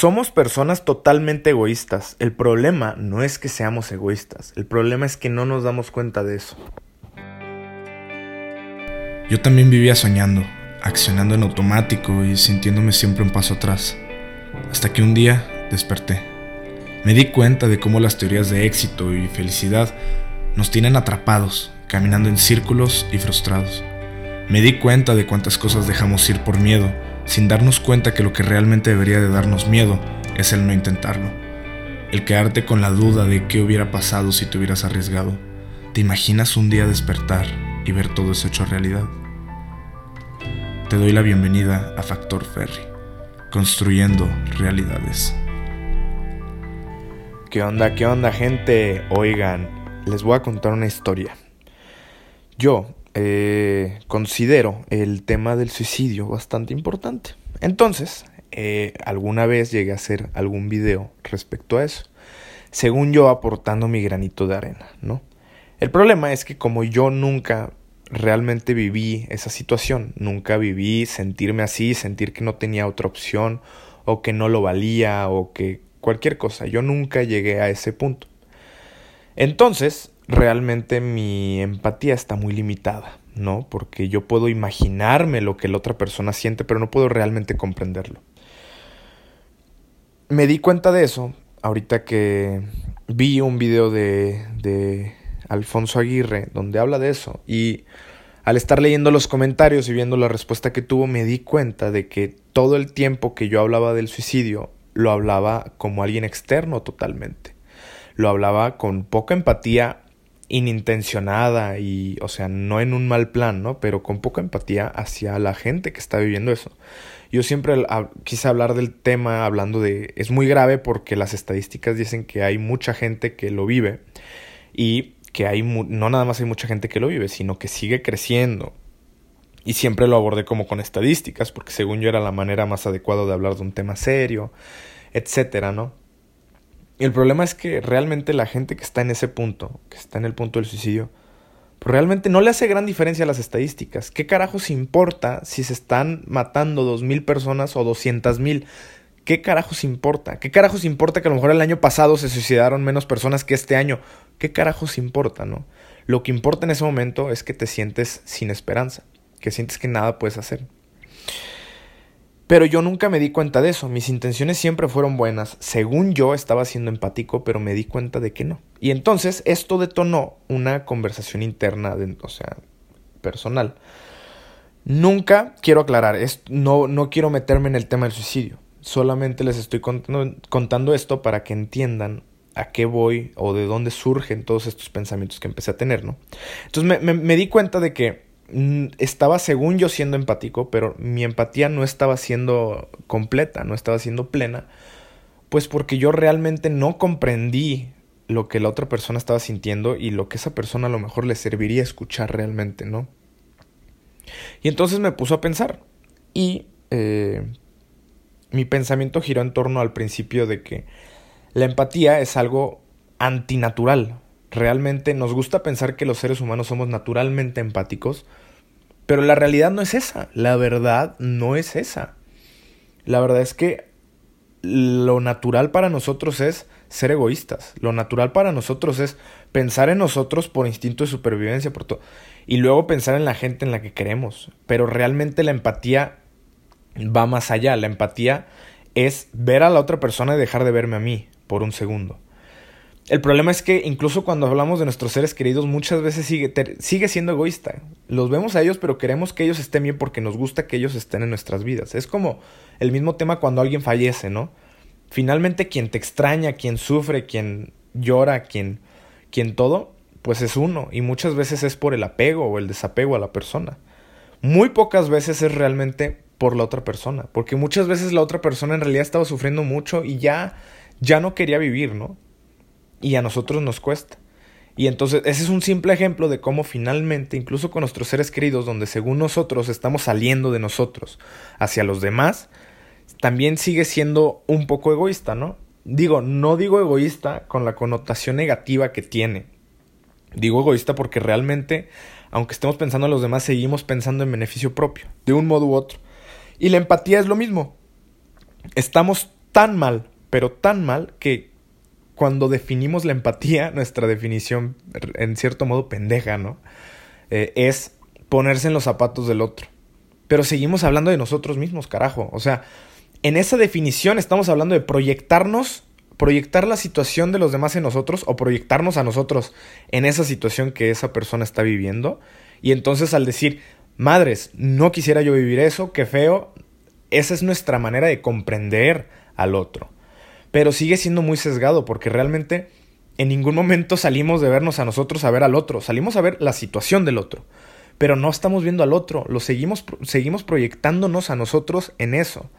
Somos personas totalmente egoístas. El problema no es que seamos egoístas, el problema es que no nos damos cuenta de eso. Yo también vivía soñando, accionando en automático y sintiéndome siempre un paso atrás, hasta que un día desperté. Me di cuenta de cómo las teorías de éxito y felicidad nos tienen atrapados, caminando en círculos y frustrados. Me di cuenta de cuántas cosas dejamos ir por miedo sin darnos cuenta que lo que realmente debería de darnos miedo es el no intentarlo. El quedarte con la duda de qué hubiera pasado si te hubieras arriesgado. ¿Te imaginas un día despertar y ver todo eso hecho realidad? Te doy la bienvenida a Factor Ferry, construyendo realidades. ¿Qué onda, qué onda gente? Oigan, les voy a contar una historia. Yo, eh, considero el tema del suicidio bastante importante. Entonces, eh, alguna vez llegué a hacer algún video respecto a eso. Según yo, aportando mi granito de arena, ¿no? El problema es que como yo nunca realmente viví esa situación, nunca viví sentirme así, sentir que no tenía otra opción, o que no lo valía, o que cualquier cosa, yo nunca llegué a ese punto. Entonces, realmente mi empatía está muy limitada, ¿no? Porque yo puedo imaginarme lo que la otra persona siente, pero no puedo realmente comprenderlo. Me di cuenta de eso ahorita que vi un video de, de Alfonso Aguirre donde habla de eso y al estar leyendo los comentarios y viendo la respuesta que tuvo me di cuenta de que todo el tiempo que yo hablaba del suicidio lo hablaba como alguien externo totalmente. Lo hablaba con poca empatía inintencionada y, o sea, no en un mal plan, ¿no? Pero con poca empatía hacia la gente que está viviendo eso. Yo siempre quise hablar del tema hablando de... Es muy grave porque las estadísticas dicen que hay mucha gente que lo vive y que hay no nada más hay mucha gente que lo vive, sino que sigue creciendo. Y siempre lo abordé como con estadísticas, porque según yo era la manera más adecuada de hablar de un tema serio, etcétera, ¿no? El problema es que realmente la gente que está en ese punto, que está en el punto del suicidio, pues realmente no le hace gran diferencia a las estadísticas. ¿Qué carajos importa si se están matando dos mil personas o doscientas mil? ¿Qué carajos importa? ¿Qué carajos importa que a lo mejor el año pasado se suicidaron menos personas que este año? ¿Qué carajos importa, no? Lo que importa en ese momento es que te sientes sin esperanza, que sientes que nada puedes hacer. Pero yo nunca me di cuenta de eso, mis intenciones siempre fueron buenas, según yo estaba siendo empático, pero me di cuenta de que no. Y entonces esto detonó una conversación interna, de, o sea, personal. Nunca quiero aclarar, es, no, no quiero meterme en el tema del suicidio, solamente les estoy contando, esto para que entiendan a qué voy o de dónde surgen todos estos pensamientos que empecé a tener, ¿no? Entonces me di cuenta de que estaba según yo siendo empático, pero mi empatía no estaba siendo completa, no estaba siendo plena, pues porque yo realmente no comprendí lo que la otra persona estaba sintiendo y lo que esa persona a lo mejor le serviría escuchar realmente, ¿no? Y entonces me puso a pensar y eh, mi pensamiento giró en torno al principio de que la empatía es algo antinatural, Realmente nos gusta pensar que los seres humanos somos naturalmente empáticos, pero la realidad no es esa, la verdad no es esa. La verdad es que lo natural para nosotros es ser egoístas, lo natural para nosotros es pensar en nosotros por instinto de supervivencia, por todo, y luego pensar en la gente en la que queremos, pero realmente la empatía va más allá, la empatía es ver a la otra persona y dejar de verme a mí por un segundo. El problema es que incluso cuando hablamos de nuestros seres queridos muchas veces sigue, sigue siendo egoísta. Los vemos a ellos pero queremos que ellos estén bien porque nos gusta que ellos estén en nuestras vidas. Es como el mismo tema cuando alguien fallece, ¿no? Finalmente quien te extraña, quien sufre, quien llora, quien, quien todo, pues es uno. Y muchas veces es por el apego o el desapego a la persona. Muy pocas veces es realmente por la otra persona. Porque muchas veces la otra persona en realidad estaba sufriendo mucho y ya, ya no quería vivir, ¿no? Y a nosotros nos cuesta. Y entonces ese es un simple ejemplo de cómo finalmente, incluso con nuestros seres queridos, donde según nosotros estamos saliendo de nosotros hacia los demás, también sigue siendo un poco egoísta, ¿no? Digo, no digo egoísta con la connotación negativa que tiene. Digo egoísta porque realmente, aunque estemos pensando en los demás, seguimos pensando en beneficio propio, de un modo u otro. Y la empatía es lo mismo. Estamos tan mal, pero tan mal que cuando definimos la empatía, nuestra definición, en cierto modo pendeja, ¿no? Eh, es ponerse en los zapatos del otro. Pero seguimos hablando de nosotros mismos, carajo. O sea, en esa definición estamos hablando de proyectarnos, proyectar la situación de los demás en nosotros o proyectarnos a nosotros en esa situación que esa persona está viviendo. Y entonces al decir, madres, no quisiera yo vivir eso, qué feo, esa es nuestra manera de comprender al otro pero sigue siendo muy sesgado porque realmente en ningún momento salimos de vernos a nosotros a ver al otro, salimos a ver la situación del otro, pero no estamos viendo al otro, lo seguimos, seguimos proyectándonos a nosotros en eso.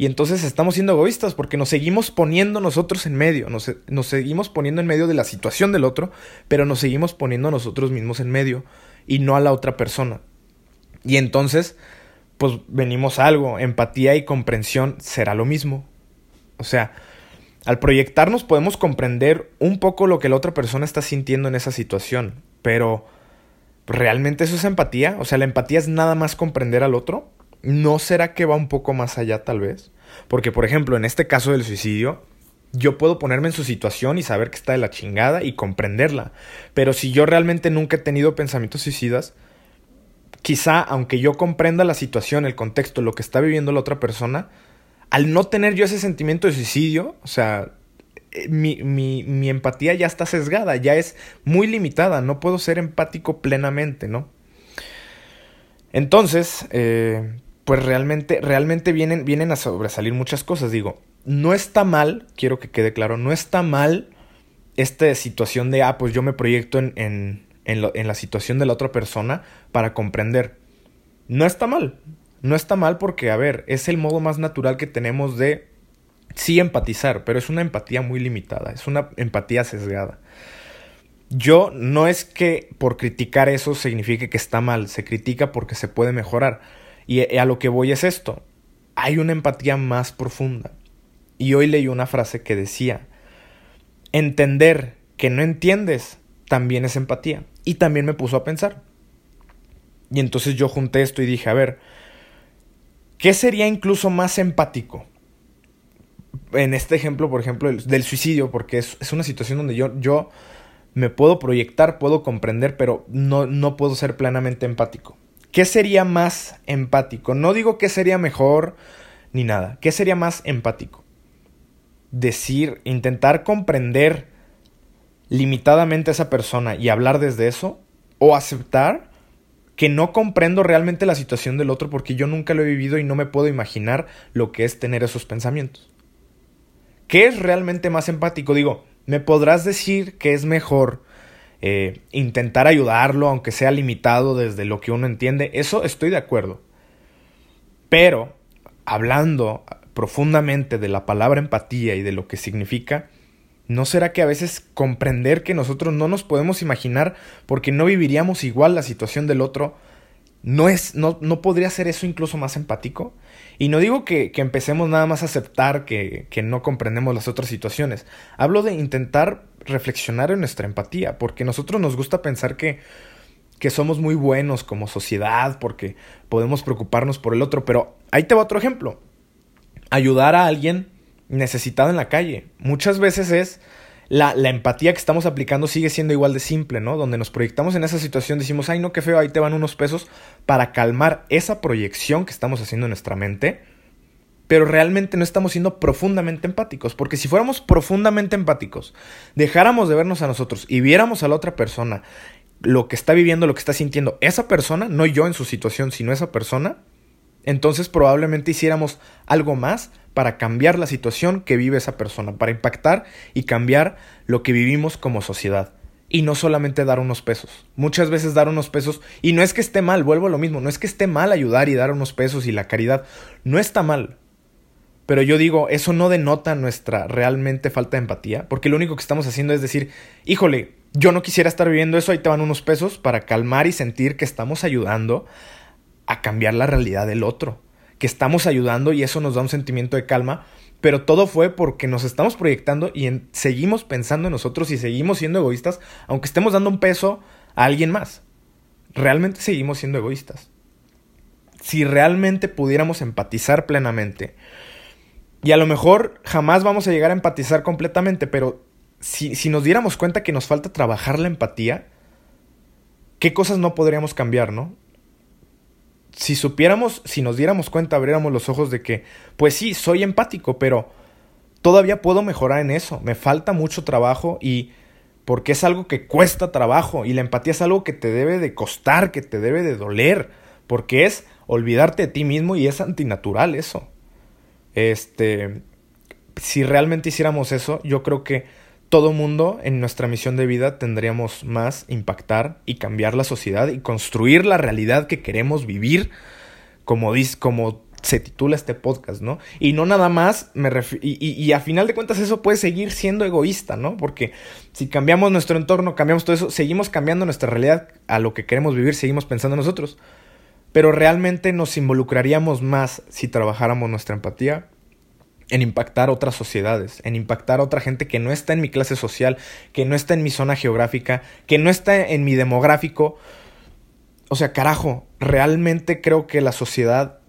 Y entonces estamos siendo egoístas porque nos seguimos poniendo nosotros en medio, nos, nos seguimos poniendo en medio de la situación del otro, pero nos seguimos poniendo nosotros mismos en medio y no a la otra persona. Y entonces, pues venimos a algo, empatía y comprensión será lo mismo. O sea, al proyectarnos podemos comprender un poco lo que la otra persona está sintiendo en esa situación, pero ¿realmente eso es empatía? O sea, la empatía es nada más comprender al otro. ¿No será que va un poco más allá tal vez? Porque, por ejemplo, en este caso del suicidio, yo puedo ponerme en su situación y saber que está de la chingada y comprenderla. Pero si yo realmente nunca he tenido pensamientos suicidas, quizá aunque yo comprenda la situación, el contexto, lo que está viviendo la otra persona, al no tener yo ese sentimiento de suicidio, o sea, eh, mi, empatía ya está sesgada, ya es muy limitada, no puedo ser empático plenamente, ¿no? Entonces, eh, pues realmente, realmente vienen, vienen a sobresalir muchas cosas, digo, no está mal, quiero que quede claro, no está mal esta situación de, ah, pues yo me proyecto en, en, en la situación de la otra persona para comprender. No está mal, no está mal porque, a ver, es el modo más natural que tenemos de sí empatizar, pero es una empatía muy limitada, es una empatía sesgada. Yo no es que por criticar eso signifique que está mal, se critica porque se puede mejorar. Y a lo que voy es esto, hay una empatía más profunda. Y hoy leí una frase que decía, entender que no entiendes también es empatía. Y también me puso a pensar. Y entonces yo junté esto y dije, a ver, ¿Qué sería incluso más empático? En este ejemplo, por ejemplo, del suicidio, porque es, una situación donde yo, yo me puedo proyectar, puedo comprender, pero no, no puedo ser plenamente empático. ¿Qué sería más empático? No digo qué sería mejor ni nada. ¿Qué sería más empático? Decir, intentar comprender limitadamente a esa persona y hablar desde eso, o aceptar que no comprendo realmente la situación del otro porque yo nunca lo he vivido y no me puedo imaginar lo que es tener esos pensamientos. ¿Qué es realmente más empático? Digo, me podrás decir que es mejor eh, intentar ayudarlo, aunque sea limitado desde lo que uno entiende. Eso estoy de acuerdo. Pero, hablando profundamente de la palabra empatía y de lo que significa, ¿No será que a veces comprender que nosotros no nos podemos imaginar porque no viviríamos igual la situación del otro, no, es, no, no podría ser eso incluso más empático? Y no digo que, que empecemos nada más a aceptar que, que no comprendemos las otras situaciones. Hablo de intentar reflexionar en nuestra empatía, porque nosotros nos gusta pensar que, que somos muy buenos como sociedad, porque podemos preocuparnos por el otro, pero ahí te va otro ejemplo. Ayudar a alguien necesitado en la calle. Muchas veces es la, la, empatía que estamos aplicando sigue siendo igual de simple, ¿no? Donde nos proyectamos en esa situación, decimos, ay, no, qué feo, ahí te van unos pesos para calmar esa proyección que estamos haciendo en nuestra mente, pero realmente no estamos siendo profundamente empáticos, porque si fuéramos profundamente empáticos, dejáramos de vernos a nosotros y viéramos a la otra persona lo que está viviendo, lo que está sintiendo esa persona, no yo en su situación, sino esa persona, entonces probablemente hiciéramos algo más para cambiar la situación que vive esa persona, para impactar y cambiar lo que vivimos como sociedad. Y no solamente dar unos pesos. Muchas veces dar unos pesos, y no es que esté mal, vuelvo a lo mismo, no es que esté mal ayudar y dar unos pesos y la caridad, no está mal. Pero yo digo, eso no denota nuestra realmente falta de empatía, porque lo único que estamos haciendo es decir, híjole, yo no quisiera estar viviendo eso, ahí te van unos pesos para calmar y sentir que estamos ayudando a cambiar la realidad del otro, que estamos ayudando y eso nos da un sentimiento de calma, pero todo fue porque nos estamos proyectando y seguimos pensando en nosotros y seguimos siendo egoístas, aunque estemos dando un peso a alguien más. Realmente seguimos siendo egoístas. Si realmente pudiéramos empatizar plenamente, Y a lo mejor jamás vamos a llegar a empatizar completamente, pero si, si nos diéramos cuenta que nos falta trabajar la empatía, ¿qué cosas no podríamos cambiar, no? Si supiéramos, si nos diéramos cuenta, abriéramos los ojos de que, pues sí, soy empático, pero todavía puedo mejorar en eso. Me falta mucho trabajo y porque es algo que cuesta trabajo y la empatía es algo que te debe de costar, que te debe de doler, porque es olvidarte de ti mismo y es antinatural eso. Este, si realmente hiciéramos eso, yo creo que todo mundo en nuestra misión de vida tendríamos más impactar y cambiar la sociedad y construir la realidad que queremos vivir, como, como se titula este podcast, ¿no? Y no nada más, me y, y, a final de cuentas eso puede seguir siendo egoísta, ¿no? Porque si cambiamos nuestro entorno, cambiamos todo eso, seguimos cambiando nuestra realidad a lo que queremos vivir, seguimos pensando nosotros. Pero realmente nos involucraríamos más si trabajáramos nuestra empatía en impactar otras sociedades, en impactar a otra gente que no está en mi clase social, que no está en mi zona geográfica, que no está en mi demográfico. O sea, carajo, realmente creo que la sociedad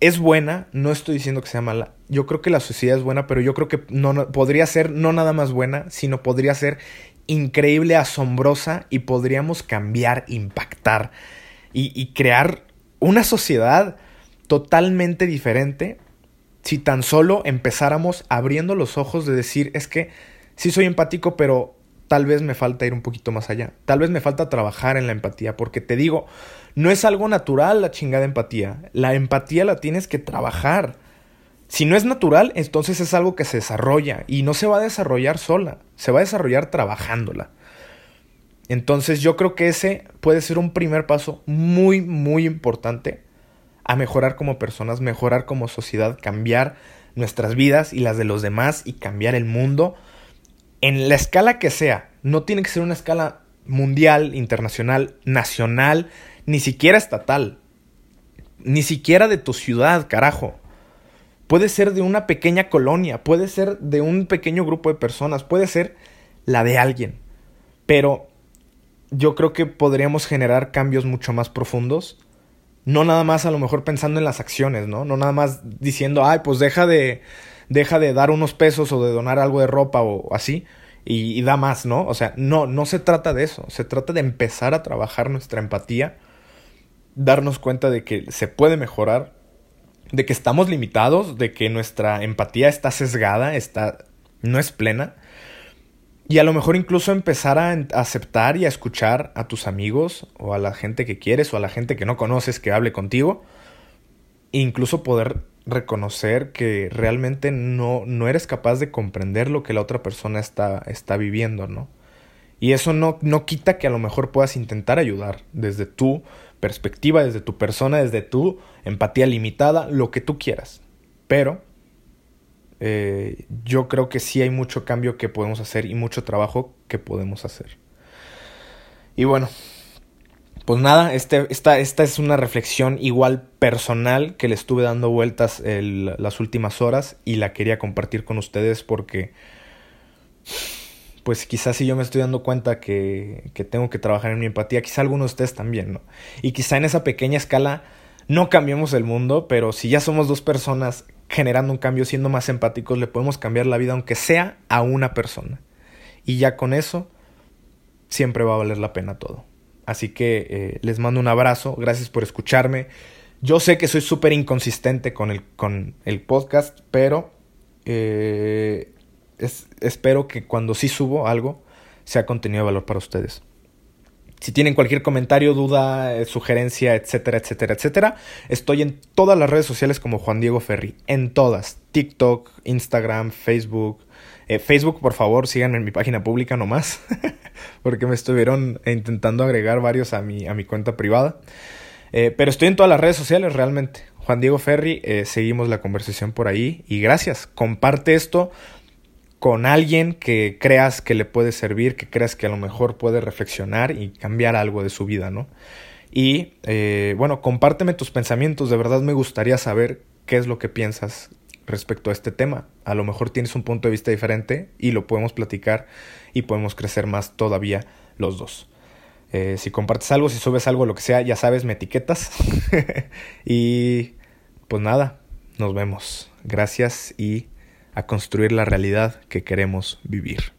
es buena, no estoy diciendo que sea mala. Yo creo que la sociedad es buena, pero yo creo que no, podría ser no nada más buena, sino podría ser increíble, asombrosa y podríamos cambiar, impactar y, y crear una sociedad totalmente diferente si tan solo empezáramos abriendo los ojos de decir, es que sí soy empático, pero tal vez me falta ir un poquito más allá. Tal vez me falta trabajar en la empatía, porque te digo, no es algo natural la chingada empatía. La empatía la tienes que trabajar. Si no es natural, entonces es algo que se desarrolla y no se va a desarrollar sola, se va a desarrollar trabajándola. Entonces yo creo que ese puede ser un primer paso muy, muy importante a mejorar como personas, mejorar como sociedad, cambiar nuestras vidas y las de los demás y cambiar el mundo en la escala que sea. No tiene que ser una escala mundial, internacional, nacional, ni siquiera estatal, ni siquiera de tu ciudad, carajo. Puede ser de una pequeña colonia, puede ser de un pequeño grupo de personas, puede ser la de alguien. Pero yo creo que podríamos generar cambios mucho más profundos no nada más a lo mejor pensando en las acciones, ¿no? No nada más diciendo, ay, pues deja de, deja de dar unos pesos o de donar algo de ropa o así y, da más, ¿no? O sea, no, no se trata de eso, se trata de empezar a trabajar nuestra empatía, darnos cuenta de que se puede mejorar, de que estamos limitados, de que nuestra empatía está sesgada, está, no es plena y a lo mejor incluso empezar a aceptar y a escuchar a tus amigos o a la gente que quieres o a la gente que no conoces que hable contigo. E incluso poder reconocer que realmente no, no eres capaz de comprender lo que la otra persona está, está viviendo, ¿no? Y eso no, no quita que a lo mejor puedas intentar ayudar desde tu perspectiva, desde tu persona, desde tu empatía limitada, lo que tú quieras. Pero eh, yo creo que sí hay mucho cambio que podemos hacer y mucho trabajo que podemos hacer. Y bueno, pues nada, este, esta, esta es una reflexión igual personal que le estuve dando vueltas las últimas horas y la quería compartir con ustedes porque pues quizás si yo me estoy dando cuenta que, que tengo que trabajar en mi empatía, quizá algunos de ustedes también, ¿no? Y quizá en esa pequeña escala no cambiemos el mundo, pero si ya somos dos personas generando un cambio, siendo más empáticos, le podemos cambiar la vida, aunque sea a una persona. Y ya con eso, siempre va a valer la pena todo. Así que eh, les mando un abrazo, gracias por escucharme. Yo sé que soy súper inconsistente con el, con el podcast, pero eh, espero que cuando sí subo algo sea contenido de valor para ustedes. Si tienen cualquier comentario, duda, eh, sugerencia, etcétera, etcétera, etcétera, estoy en todas las redes sociales como Juan Diego Ferri. En todas. TikTok, Instagram, Facebook. Eh, Facebook, por favor, síganme en mi página pública nomás. porque me estuvieron intentando agregar varios a mi, a mi cuenta privada. Eh, pero estoy en todas las redes sociales realmente. Juan Diego Ferri, seguimos la conversación por ahí. Y gracias. Comparte esto con alguien que creas que le puede servir, que creas que a lo mejor puede reflexionar y cambiar algo de su vida, ¿no? Y eh, bueno, compárteme tus pensamientos, de verdad me gustaría saber qué es lo que piensas respecto a este tema. A lo mejor tienes un punto de vista diferente y lo podemos platicar y podemos crecer más todavía los dos. Eh, si compartes algo, si subes algo, lo que sea, ya sabes, me etiquetas. y pues nada, Nos vemos. Gracias y a construir la realidad que queremos vivir.